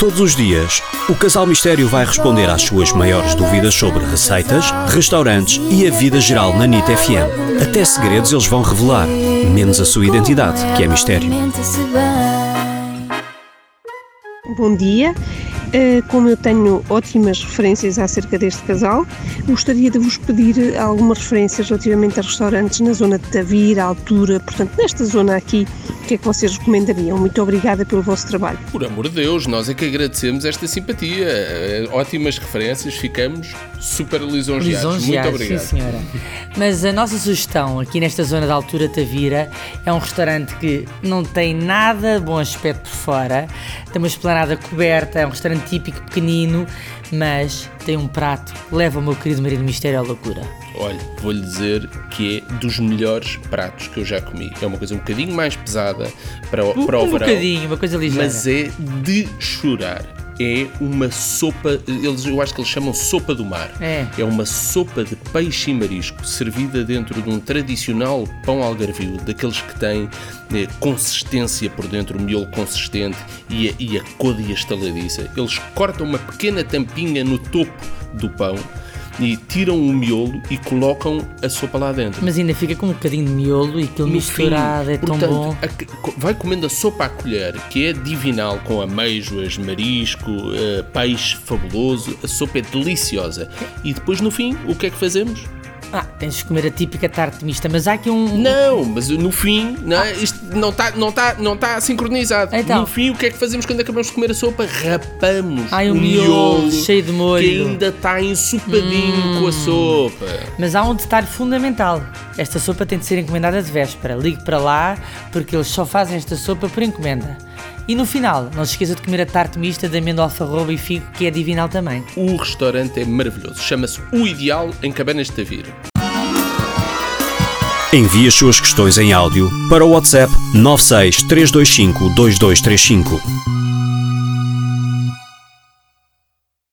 Todos os dias, o Casal Mistério vai responder às suas maiores dúvidas sobre receitas, restaurantes e a vida geral na NIT FM. Até segredos eles vão revelar, menos a sua identidade, que é mistério. Bom dia. Uh, como eu tenho ótimas referências acerca deste casal, gostaria de vos pedir algumas referências relativamente a restaurantes na zona de Tavira, altura, portanto, nesta zona aqui que é que vocês recomendariam? Muito obrigada pelo vosso trabalho. Por amor de Deus, nós é que agradecemos esta simpatia. Eh, ótimas referências, ficamos super lisonjeados. lisonjeados Muito obrigado. Sim, senhora. Mas a nossa sugestão aqui nesta zona da altura Tavira é um restaurante que não tem nada bom aspecto por fora, tem uma esplanada coberta, é um restaurante típico pequenino, mas tem um prato leva o meu querido marido mistério à loucura. Olha, vou-lhe dizer que é dos melhores pratos que eu já comi. É uma coisa um bocadinho mais pesada para o, para o um verão. Um bocadinho, uma coisa ligeira. Mas é de chorar é uma sopa, eles, eu acho que eles chamam sopa do mar. É. é uma sopa de peixe e marisco servida dentro de um tradicional pão algarvio, daqueles que têm eh, consistência por dentro, o miolo consistente e a, e a côdea estaladiça. Eles cortam uma pequena tampinha no topo do pão e tiram o miolo e colocam a sopa lá dentro. Mas ainda fica com um bocadinho de miolo e aquilo no misturado fim, é portanto, tão bom. A, vai comendo a sopa à colher, que é divinal, com ameijoas, marisco, uh, peixe fabuloso. A sopa é deliciosa. E depois, no fim, o que é que fazemos? Ah, tens de comer a típica tarte mista, mas há aqui um. Não, mas no fim, não, é? isto não está não tá, não tá sincronizado. Então. No fim, o que é que fazemos quando acabamos de comer a sopa? Rapamos Ai, o miolo, miolo cheio de molho. Que ainda está ensopadinho hum. com a sopa. Mas há um detalhe fundamental: esta sopa tem de ser encomendada de véspera. Ligue para lá, porque eles só fazem esta sopa por encomenda. E no final, não se esqueça de comer a tarte mista de amêndoa, alfarroba e figo, que é divinal também. O restaurante é maravilhoso. Chama-se O Ideal em Cabanas de Tavira. Envie as suas questões em áudio para o WhatsApp 96 325 2235.